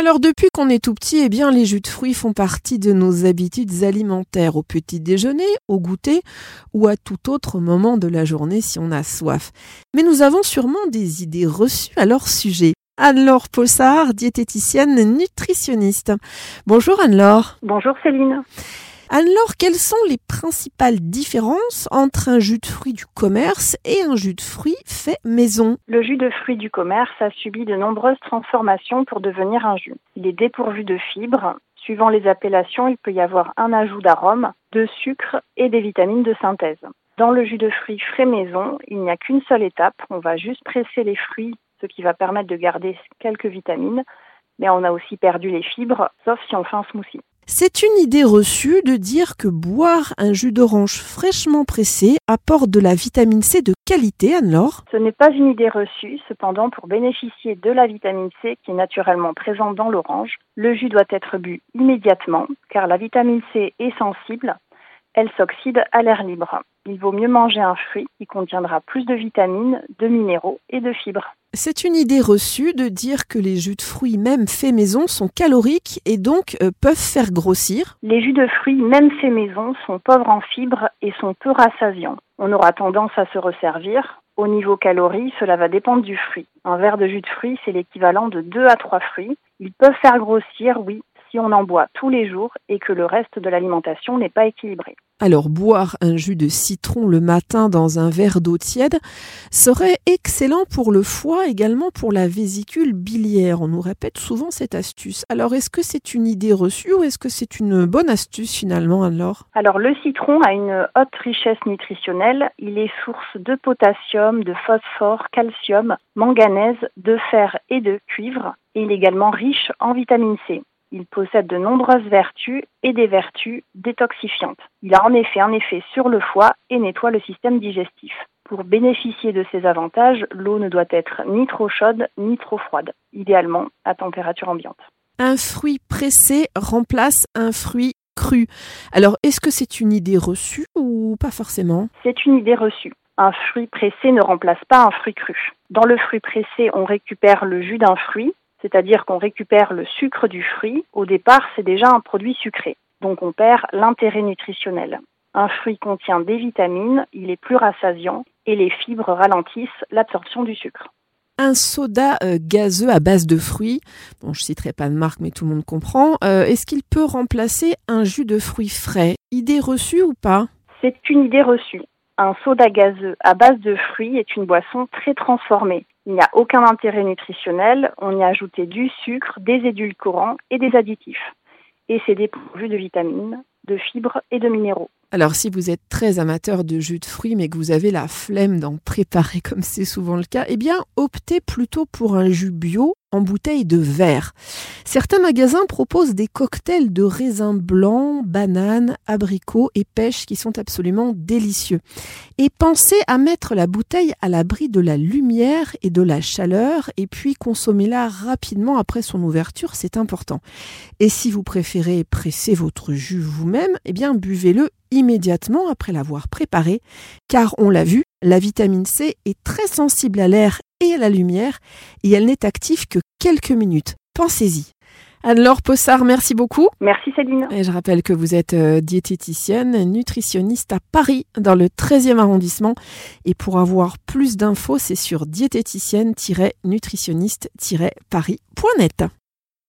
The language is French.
Alors depuis qu'on est tout petit, eh bien les jus de fruits font partie de nos habitudes alimentaires au petit déjeuner, au goûter ou à tout autre moment de la journée si on a soif. Mais nous avons sûrement des idées reçues à leur sujet. Anne-Laure Possard, diététicienne nutritionniste. Bonjour Anne-Laure. Bonjour Céline. Alors, quelles sont les principales différences entre un jus de fruits du commerce et un jus de fruits fait maison? Le jus de fruits du commerce a subi de nombreuses transformations pour devenir un jus. Il est dépourvu de fibres. Suivant les appellations, il peut y avoir un ajout d'arôme, de sucre et des vitamines de synthèse. Dans le jus de fruits frais maison, il n'y a qu'une seule étape. On va juste presser les fruits, ce qui va permettre de garder quelques vitamines. Mais on a aussi perdu les fibres, sauf si on fait un smoothie. C'est une idée reçue de dire que boire un jus d'orange fraîchement pressé apporte de la vitamine C de qualité, Anne-Laure. Ce n'est pas une idée reçue, cependant, pour bénéficier de la vitamine C qui est naturellement présente dans l'orange, le jus doit être bu immédiatement, car la vitamine C est sensible, elle s'oxyde à l'air libre. Il vaut mieux manger un fruit qui contiendra plus de vitamines, de minéraux et de fibres. C'est une idée reçue de dire que les jus de fruits, même faits maison, sont caloriques et donc euh, peuvent faire grossir. Les jus de fruits, même faits maison, sont pauvres en fibres et sont peu rassasiants. On aura tendance à se resservir. Au niveau calories, cela va dépendre du fruit. Un verre de jus de fruits, c'est l'équivalent de 2 à 3 fruits. Ils peuvent faire grossir, oui, si on en boit tous les jours et que le reste de l'alimentation n'est pas équilibré. Alors boire un jus de citron le matin dans un verre d'eau tiède serait excellent pour le foie, également pour la vésicule biliaire. On nous répète souvent cette astuce. Alors est-ce que c'est une idée reçue ou est-ce que c'est une bonne astuce finalement alors Alors le citron a une haute richesse nutritionnelle. Il est source de potassium, de phosphore, calcium, manganèse, de fer et de cuivre. Et il est également riche en vitamine C. Il possède de nombreuses vertus et des vertus détoxifiantes. Il a en effet un effet sur le foie et nettoie le système digestif. Pour bénéficier de ces avantages, l'eau ne doit être ni trop chaude ni trop froide, idéalement à température ambiante. Un fruit pressé remplace un fruit cru. Alors, est-ce que c'est une idée reçue ou pas forcément? C'est une idée reçue. Un fruit pressé ne remplace pas un fruit cru. Dans le fruit pressé, on récupère le jus d'un fruit, c'est-à-dire qu'on récupère le sucre du fruit. Au départ, c'est déjà un produit sucré, donc on perd l'intérêt nutritionnel. Un fruit contient des vitamines, il est plus rassasiant et les fibres ralentissent l'absorption du sucre. Un soda euh, gazeux à base de fruits, bon je citerai pas de marque mais tout le monde comprend, euh, est-ce qu'il peut remplacer un jus de fruits frais? Idée reçue ou pas? C'est une idée reçue. Un soda gazeux à base de fruits est une boisson très transformée. Il n'y a aucun intérêt nutritionnel, on y a ajouté du sucre, des édulcorants et des additifs. Et c'est dépourvu de vitamines, de fibres et de minéraux. Alors si vous êtes très amateur de jus de fruits mais que vous avez la flemme d'en préparer comme c'est souvent le cas, eh bien optez plutôt pour un jus bio en bouteille de verre. Certains magasins proposent des cocktails de raisins blancs, bananes, abricots et pêches qui sont absolument délicieux. Et pensez à mettre la bouteille à l'abri de la lumière et de la chaleur et puis consommez-la rapidement après son ouverture, c'est important. Et si vous préférez presser votre jus vous-même, eh bien buvez-le immédiatement après l'avoir préparé, car on l'a vu, la vitamine C est très sensible à l'air et à la lumière, et elle n'est active que quelques minutes. Pensez-y. Anne-Laure Possard, merci beaucoup. Merci Céline. Et je rappelle que vous êtes euh, diététicienne, nutritionniste à Paris, dans le 13e arrondissement. Et pour avoir plus d'infos, c'est sur diététicienne-nutritionniste-paris.net.